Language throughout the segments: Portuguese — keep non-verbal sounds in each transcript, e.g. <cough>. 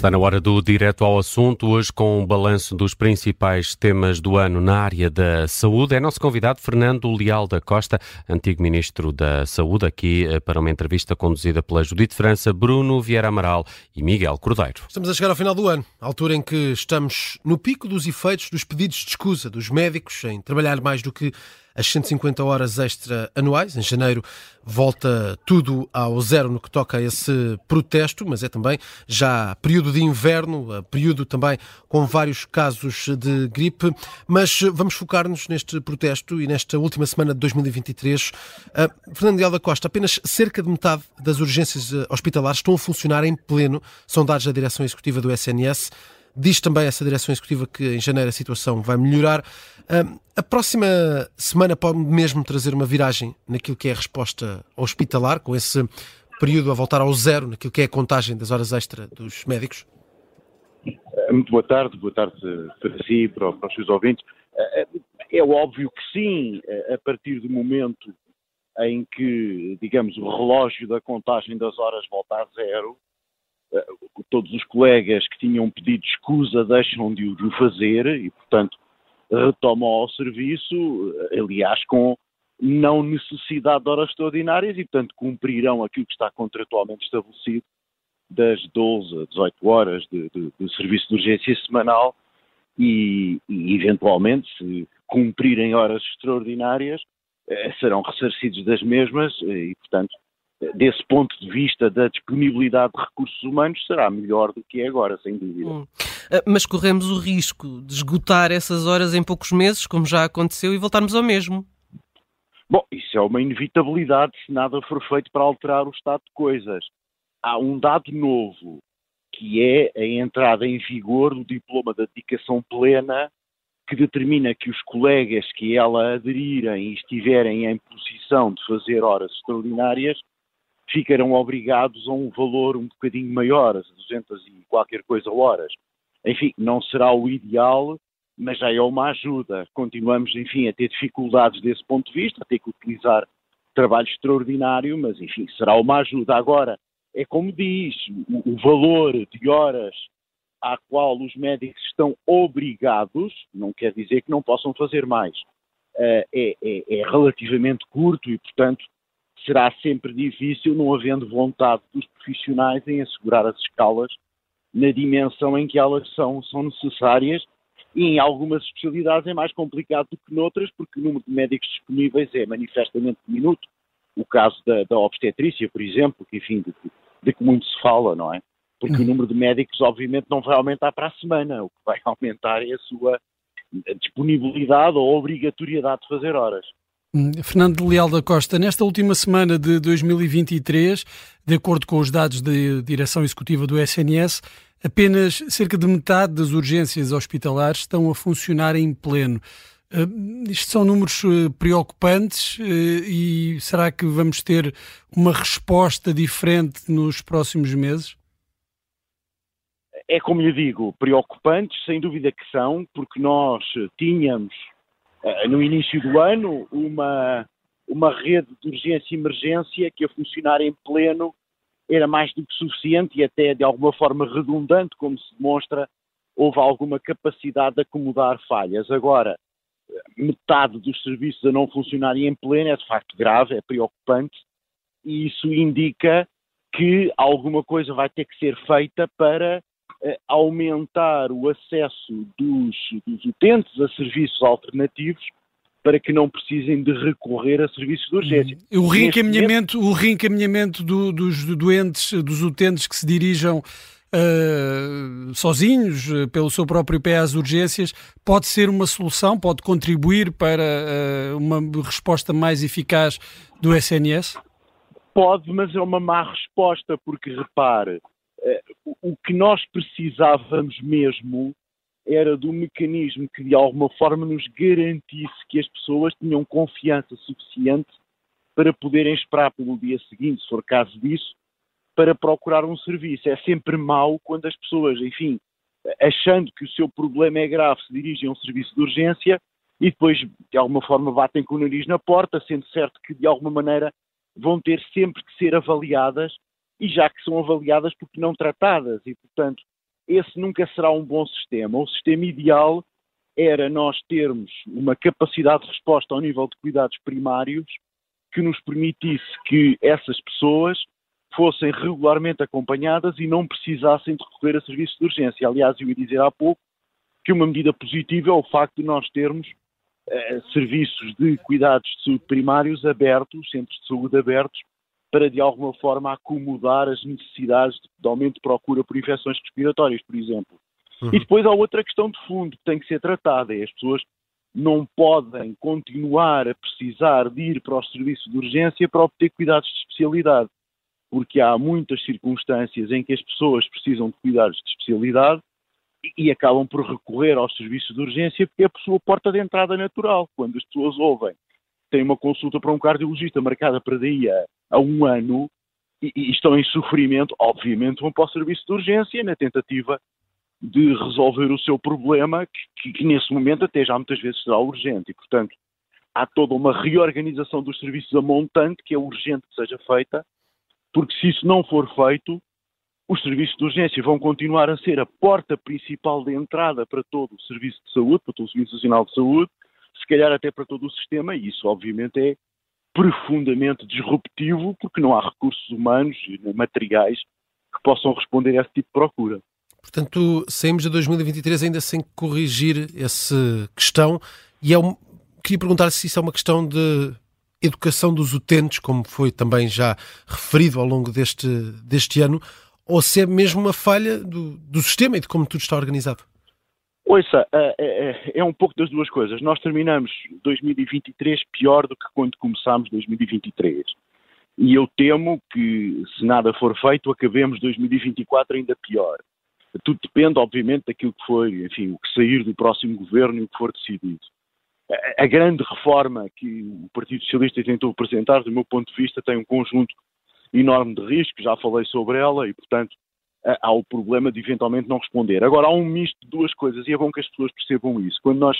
Está na hora do direto ao assunto, hoje com um balanço dos principais temas do ano na área da saúde. É nosso convidado Fernando Leal da Costa, antigo ministro da Saúde, aqui eh, para uma entrevista conduzida pela Judite França, Bruno Vieira Amaral e Miguel Cordeiro. Estamos a chegar ao final do ano, altura em que estamos no pico dos efeitos dos pedidos de escusa dos médicos em trabalhar mais do que as 150 horas extra anuais. Em janeiro volta tudo ao zero no que toca a esse protesto, mas é também já período de inverno, eh, período também com vários casos de gripe. Mas vamos focar-nos neste protesto e nesta última semana de 2023. Uh, Fernando Leal da Costa, apenas cerca de metade das urgências eh, hospitalares estão a funcionar em pleno, são dados da direção executiva do SNS. Diz também essa direção executiva que em janeiro a situação vai melhorar. A próxima semana pode mesmo trazer uma viragem naquilo que é a resposta hospitalar, com esse período a voltar ao zero, naquilo que é a contagem das horas extra dos médicos? Muito boa tarde, boa tarde para si para, para os seus ouvintes. É, é óbvio que sim, a partir do momento em que, digamos, o relógio da contagem das horas volta a zero, eh, todos os colegas que tinham pedido escusa deixam de o fazer e, portanto, retomam ao serviço, eh, aliás, com não necessidade de horas extraordinárias e, portanto, cumprirão aquilo que está contratualmente estabelecido das 12 a 18 horas de, de, de serviço de urgência semanal e, e, eventualmente, se cumprirem horas extraordinárias, eh, serão ressarcidos das mesmas e, portanto, desse ponto de vista da disponibilidade de recursos humanos, será melhor do que é agora, sem dúvida. Hum. Ah, mas corremos o risco de esgotar essas horas em poucos meses, como já aconteceu, e voltarmos ao mesmo. Bom, isso é uma inevitabilidade se nada for feito para alterar o estado de coisas. Há um dado novo, que é a entrada em vigor do diploma da dedicação plena, que determina que os colegas que ela aderirem e estiverem em posição de fazer horas extraordinárias ficarão obrigados a um valor um bocadinho maior, 200 e qualquer coisa horas. Enfim, não será o ideal, mas já é uma ajuda. Continuamos, enfim, a ter dificuldades desse ponto de vista, a ter que utilizar trabalho extraordinário, mas, enfim, será uma ajuda. Agora, é como diz, o, o valor de horas à qual os médicos estão obrigados, não quer dizer que não possam fazer mais, uh, é, é, é relativamente curto e, portanto, será sempre difícil, não havendo vontade dos profissionais em assegurar as escalas na dimensão em que elas são, são necessárias e em algumas especialidades é mais complicado do que noutras, porque o número de médicos disponíveis é manifestamente diminuto. O caso da, da obstetrícia, por exemplo, que enfim, de, de, que muito se fala, não é? Porque o número de médicos, obviamente, não vai aumentar para a semana. O que vai <laughs> aumentar é a sua disponibilidade ou obrigatoriedade de fazer horas. Hum, Fernando Leal da Costa, nesta última semana de 2023, de acordo com os dados da direção executiva do SNS, apenas cerca de metade das urgências hospitalares estão a funcionar em pleno. Uh, isto são números uh, preocupantes uh, e será que vamos ter uma resposta diferente nos próximos meses? É como lhe digo, preocupantes, sem dúvida que são, porque nós tínhamos eh, no início do ano, uma, uma rede de urgência e emergência que a funcionar em pleno era mais do que suficiente e até de alguma forma redundante, como se demonstra, houve alguma capacidade de acomodar falhas. Agora, metade dos serviços a não funcionarem em pleno é de facto grave, é preocupante e isso indica que alguma coisa vai ter que ser feita para aumentar o acesso dos, dos utentes a serviços alternativos para que não precisem de recorrer a serviços de urgência. O reencaminhamento, momento... o reencaminhamento do, dos doentes, dos utentes que se dirijam uh, sozinhos, uh, pelo seu próprio pé às urgências, pode ser uma solução, pode contribuir para uh, uma resposta mais eficaz do SNS? Pode, mas é uma má resposta, porque repare, eh, o que nós precisávamos mesmo era de um mecanismo que de alguma forma nos garantisse que as pessoas tinham confiança suficiente para poderem esperar pelo dia seguinte, se for caso disso, para procurar um serviço. É sempre mau quando as pessoas, enfim, achando que o seu problema é grave, se dirigem a um serviço de urgência e depois, de alguma forma, batem com o nariz na porta, sendo certo que, de alguma maneira, vão ter sempre que ser avaliadas e já que são avaliadas porque não tratadas e, portanto, esse nunca será um bom sistema. O sistema ideal era nós termos uma capacidade de resposta ao nível de cuidados primários que nos permitisse que essas pessoas fossem regularmente acompanhadas e não precisassem de recorrer a serviços de urgência. Aliás, eu ia dizer há pouco que uma medida positiva é o facto de nós termos eh, serviços de cuidados de saúde primários abertos, centros de saúde abertos, para de alguma forma acomodar as necessidades de aumento de procura por infecções respiratórias, por exemplo. Uhum. E depois há outra questão de fundo que tem que ser tratada, é as pessoas não podem continuar a precisar de ir para os serviços de urgência para obter cuidados de especialidade, porque há muitas circunstâncias em que as pessoas precisam de cuidados de especialidade e, e acabam por recorrer aos serviços de urgência porque é a sua porta de entrada natural. Quando as pessoas ouvem têm uma consulta para um cardiologista marcada para daí a, a um ano e, e, estão em sofrimento, obviamente vão para o serviço de urgência na tentativa de resolver o seu problema, que, que, nesse momento até já muitas vezes será urgente. E, portanto, há toda uma reorganização dos serviços a montante que é urgente que seja feita, porque se isso não for feito, os serviços de urgência vão continuar a ser a porta principal de entrada para todo o serviço de saúde, para todo o Serviço Nacional de Saúde, se calhar até para todo o sistema, e isso obviamente é profundamente disruptivo, porque não há recursos humanos e materiais que possam responder a esse tipo de procura. Portanto, saímos de 2023 ainda sem corrigir essa questão. E é um... queria perguntar se isso é uma questão de educação dos utentes, como foi também já referido ao longo deste, deste ano, ou se é mesmo uma falha do, do sistema e de como tudo está organizado. Ouça, é, é, é, um pouco das duas coisas. Nós terminamos 2023 pior do que quando começámos 2023. E eu temo que, se nada for feito, acabemos 2024 ainda pior. Tudo depende, obviamente, daquilo que foi, enfim, o que sair do próximo governo e o que for decidido. A grande reforma que o Partido Socialista tentou apresentar, do meu ponto de vista, tem um conjunto enorme de riscos, já falei sobre ela e, portanto, há o problema de eventualmente não responder. Agora, há um misto de duas coisas e é bom que as pessoas percebam isso. Quando nós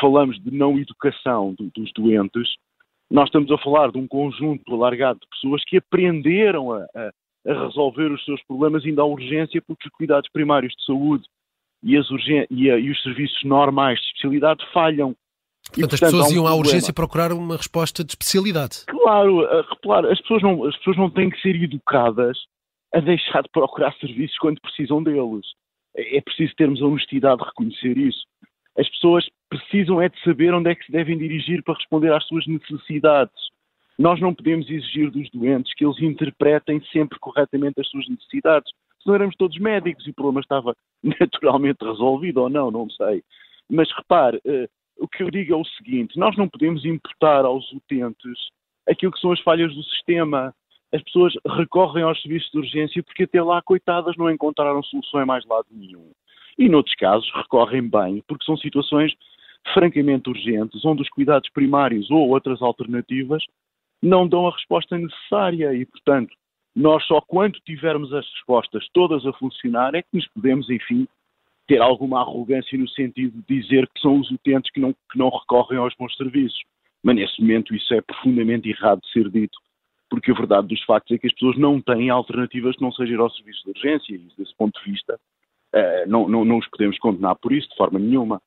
falamos de não educação do, dos doentes, nós estamos a falar de um conjunto alargado de pessoas que aprenderam a, a, a resolver os seus problemas ainda à urgência, porque os cuidados primários de saúde e, e, a, e os serviços normais de especialidade falham. Portanto, e, portanto as pessoas um iam à urgência procurar uma resposta de especialidade. Claro, claro as, pessoas não, as pessoas não têm que ser educadas a deixar de procurar serviços quando precisam deles. É, preciso termos a honestidade de reconhecer isso. As pessoas precisam é de saber onde é que se devem dirigir para responder às suas necessidades. Nós não podemos exigir dos doentes que eles interpretem sempre corretamente as suas necessidades. Se não éramos todos médicos e o problema estava <laughs> naturalmente resolvido ou não, não sei. Mas repare, uh, o que eu digo é o seguinte: nós não podemos imputar aos utentes aquilo que são as falhas do sistema as pessoas recorrem aos serviços de urgência porque até lá, coitadas, não encontraram solução em mais lado nenhum. E noutros casos recorrem bem, porque são situações francamente urgentes, onde os cuidados primários ou outras alternativas não dão a resposta necessária e, portanto, nós só quando tivermos as respostas todas a funcionar é que nos podemos, enfim, ter alguma arrogância no sentido de dizer que são os utentes que não, que não recorrem aos bons serviços. Mas nesse momento isso é profundamente errado de ser dito porque a verdade dos factos é que as pessoas não têm alternativas que não sejam ir ao serviço de urgência e, desse ponto de vista, uh, não, não, não os podemos condenar por isso de forma nenhuma.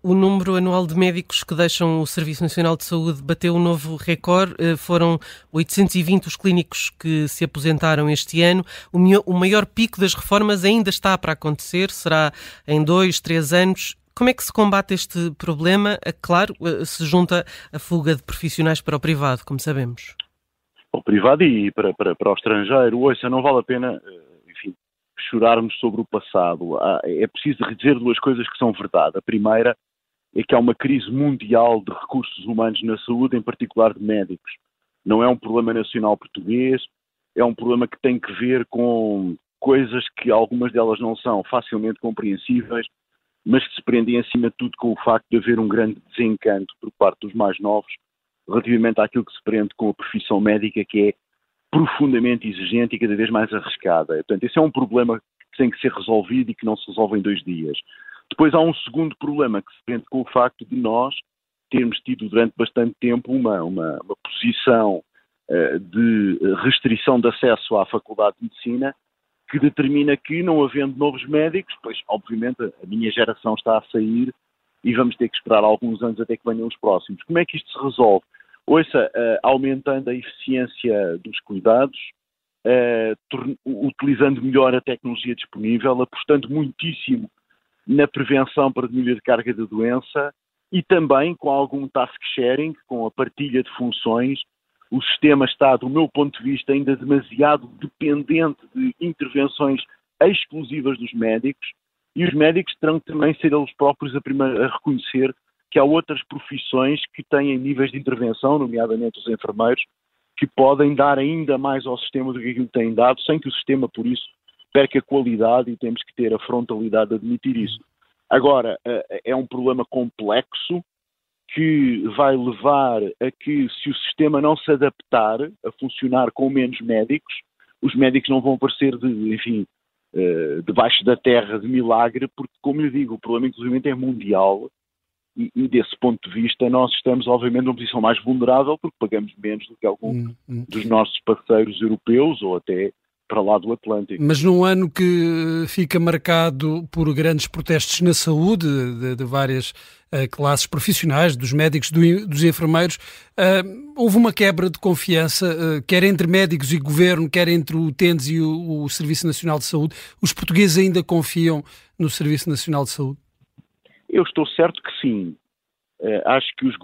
O número anual de médicos que deixam o Serviço Nacional de Saúde bateu um novo recorde. Eh, foram 820 os clínicos que se aposentaram este ano. O maior pico das reformas ainda está para acontecer, será em dois, três anos. Como é que se combate este problema? Eh, claro, se junta a fuga de profissionais para o privado, como sabemos ao privado e para, para, para o estrangeiro. Ouça, não vale a pena, eh, enfim, chorarmos sobre o passado. É preciso dizer duas coisas que são verdade. A primeira é que há uma crise mundial de recursos humanos na saúde, em particular de médicos. Não é um problema nacional português, é um problema que tem que ver com coisas que algumas delas não são facilmente compreensíveis, mas que se prendem acima de tudo com o facto de haver um grande desencanto por parte dos mais novos relativamente àquilo que se prende com a profissão médica, que é profundamente exigente e cada vez mais arriscada. Portanto, esse é um problema que tem que ser resolvido e que não se resolve em dois dias. Depois há um segundo problema que se prende com o facto de nós termos tido durante bastante tempo uma, uma, uma posição uh, de restrição de acesso à Faculdade de Medicina que determina que, não havendo novos médicos, pois obviamente a minha geração está a sair e vamos ter que esperar alguns anos até que venham os próximos. Como é que isto se resolve? Ouça, uh, aumentando a eficiência dos cuidados, uh, utilizando melhor a tecnologia disponível, apostando muitíssimo na prevenção para diminuir a carga da doença e também com algum task sharing, com a partilha de funções. O sistema está, do meu ponto de vista, ainda demasiado dependente de intervenções exclusivas dos médicos e os médicos terão também ser eles próprios a, primeira, a reconhecer que há outras profissões que têm níveis de intervenção, nomeadamente os enfermeiros, que podem dar ainda mais ao sistema do que aquilo que têm dado, sem que o sistema, por isso, perca qualidade e temos que ter a frontalidade de admitir isso. Agora, eh, é um problema complexo que vai levar a que, se o sistema não se adaptar a funcionar com menos médicos, os médicos não vão aparecer, de, enfim, eh, debaixo da terra de milagre, porque, como eu digo, o problema, inclusive, é mundial e, e, desse ponto de vista, nós estamos, obviamente, numa posição mais vulnerável porque pagamos menos do que algum hum, hum. dos nossos parceiros europeus ou até para lá do Atlântico. Mas num ano que fica marcado por grandes protestos na saúde de, de várias uh, classes profissionais, dos médicos, do, dos enfermeiros, uh, houve uma quebra de confiança, uh, quer entre médicos e governo, quer entre o TENDES e o, o Serviço Nacional de Saúde. Os portugueses ainda confiam no Serviço Nacional de Saúde? Eu estou certo que sim. Uh, acho que, os,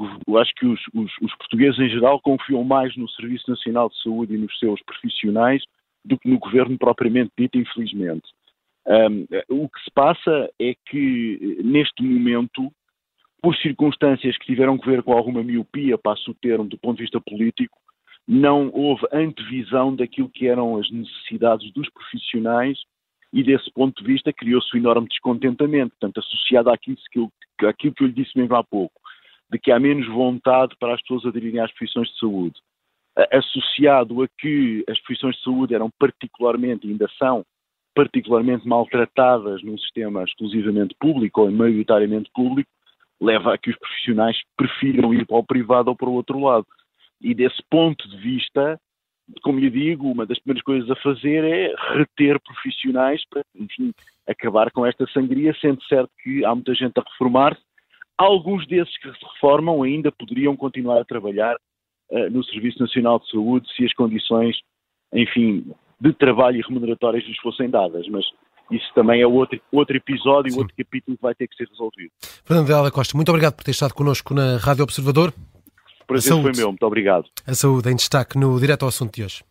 acho que os, os, os, portugueses em geral confiam mais no Serviço Nacional de Saúde e nos seus profissionais do que no governo propriamente dito, infelizmente. Um, o que se passa é que, neste momento, por circunstâncias que tiveram que ver com alguma miopia, passo o termo, do ponto de vista político, não houve antevisão daquilo que eram as necessidades dos profissionais e desse ponto de vista criou-se um enorme descontentamento, portanto, associado àquilo que, àquilo que eu lhe disse mesmo há pouco, de que há menos vontade para as pessoas aderirem às profissões de saúde, associado a que as profissões de saúde eram particularmente, ainda são, particularmente maltratadas num sistema exclusivamente público ou maioritariamente público, leva a que os profissionais prefiram ir para o privado ou para o outro lado. E desse ponto de vista, como lhe digo, uma das primeiras coisas a fazer é reter profissionais para, enfim, acabar com esta sangria, sendo certo que há muita gente a reformar-se. Alguns desses que se reformam ainda poderiam continuar a trabalhar uh, no Serviço Nacional de Saúde se as condições, enfim, de trabalho e remuneratórias lhes fossem dadas, mas isso também é outro, outro episódio, Sim. outro capítulo que vai ter que ser resolvido. Fernando Dela Costa, muito obrigado por ter estado connosco na Rádio Observador. O prazer foi meu, muito obrigado. A saúde em destaque no Direto ao Assunto de hoje.